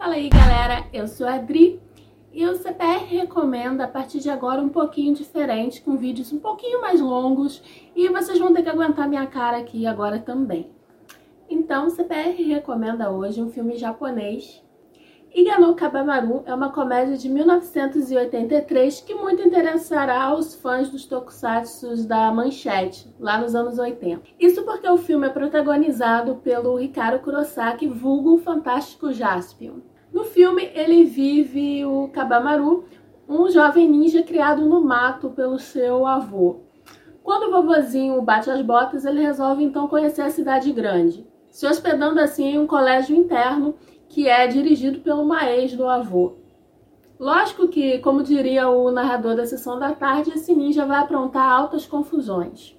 Fala aí galera, eu sou a Adri e o CPR recomenda a partir de agora um pouquinho diferente, com vídeos um pouquinho mais longos e vocês vão ter que aguentar minha cara aqui agora também. Então, o CPR recomenda hoje um filme japonês Igano Kabamaru é uma comédia de 1983 que muito interessará aos fãs dos tokusatsu da Manchete, lá nos anos 80. Isso porque o filme é protagonizado pelo Ricardo Kurosaki, vulgo Fantástico Jaspion. No filme, ele vive o Kabamaru, um jovem ninja criado no mato pelo seu avô. Quando o vovozinho bate as botas, ele resolve então conhecer a cidade grande, se hospedando assim em um colégio interno que é dirigido pelo maês do avô. Lógico que, como diria o narrador da sessão da tarde, esse ninja vai aprontar altas confusões.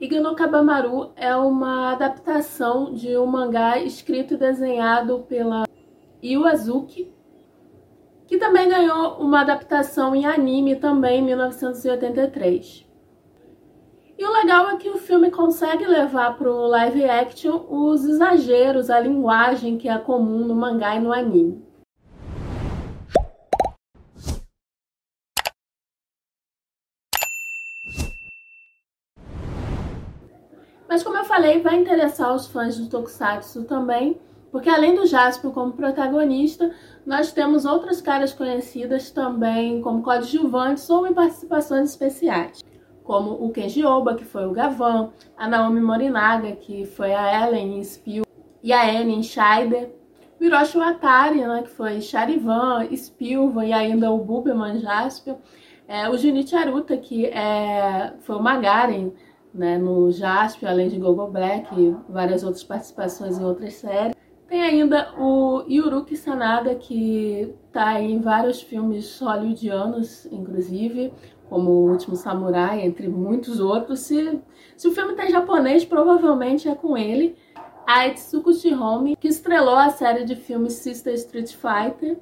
Igano Kabamaru é uma adaptação de um mangá escrito e desenhado pela Iwazuki, que também ganhou uma adaptação em anime também em 1983. E o legal é que o filme consegue levar para o live action os exageros, a linguagem que é comum no mangá e no anime. Mas como eu falei, vai interessar os fãs do Tokusatsu também, porque além do Jasper como protagonista, nós temos outras caras conhecidas também como coadjuvantes ou em participações especiais como o Kenji Oba, que foi o Gavan, a Naomi Morinaga, que foi a Ellen em Spill, e a Anne em Scheider, o Hiroshi Watari, né, que foi Charivan, Spilvan e ainda o Bubeman Jaspion, é, o Junichi Aruta, que é, foi o Magaren né, no Jaspion, além de Gogo Black e várias outras participações em outras séries. Tem ainda o Yuruki Sanada, que está em vários filmes hollywoodianos, inclusive como O Último Samurai, entre muitos outros. Se, se o filme está em japonês, provavelmente é com ele. A Etsuko Shihome, que estrelou a série de filmes Sister Street Fighter.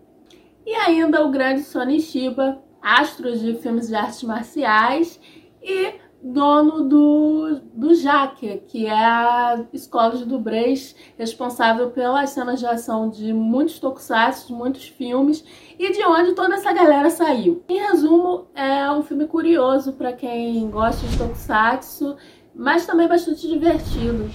E ainda o grande Sony Shiba, astro de filmes de artes marciais. E dono do, do Jaque, que é a escola de dublês responsável pelas cenas de ação de muitos tokusatsu, muitos filmes e de onde toda essa galera saiu. Em resumo, é um filme curioso para quem gosta de tokusatsu, mas também bastante divertido.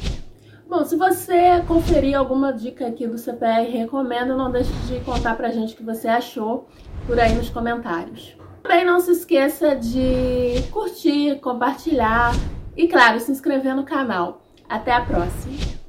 Bom, se você conferir alguma dica aqui do CPR, recomendo, não deixe de contar pra gente o que você achou por aí nos comentários. Também não se esqueça de curtir, compartilhar e, claro, se inscrever no canal. Até a próxima!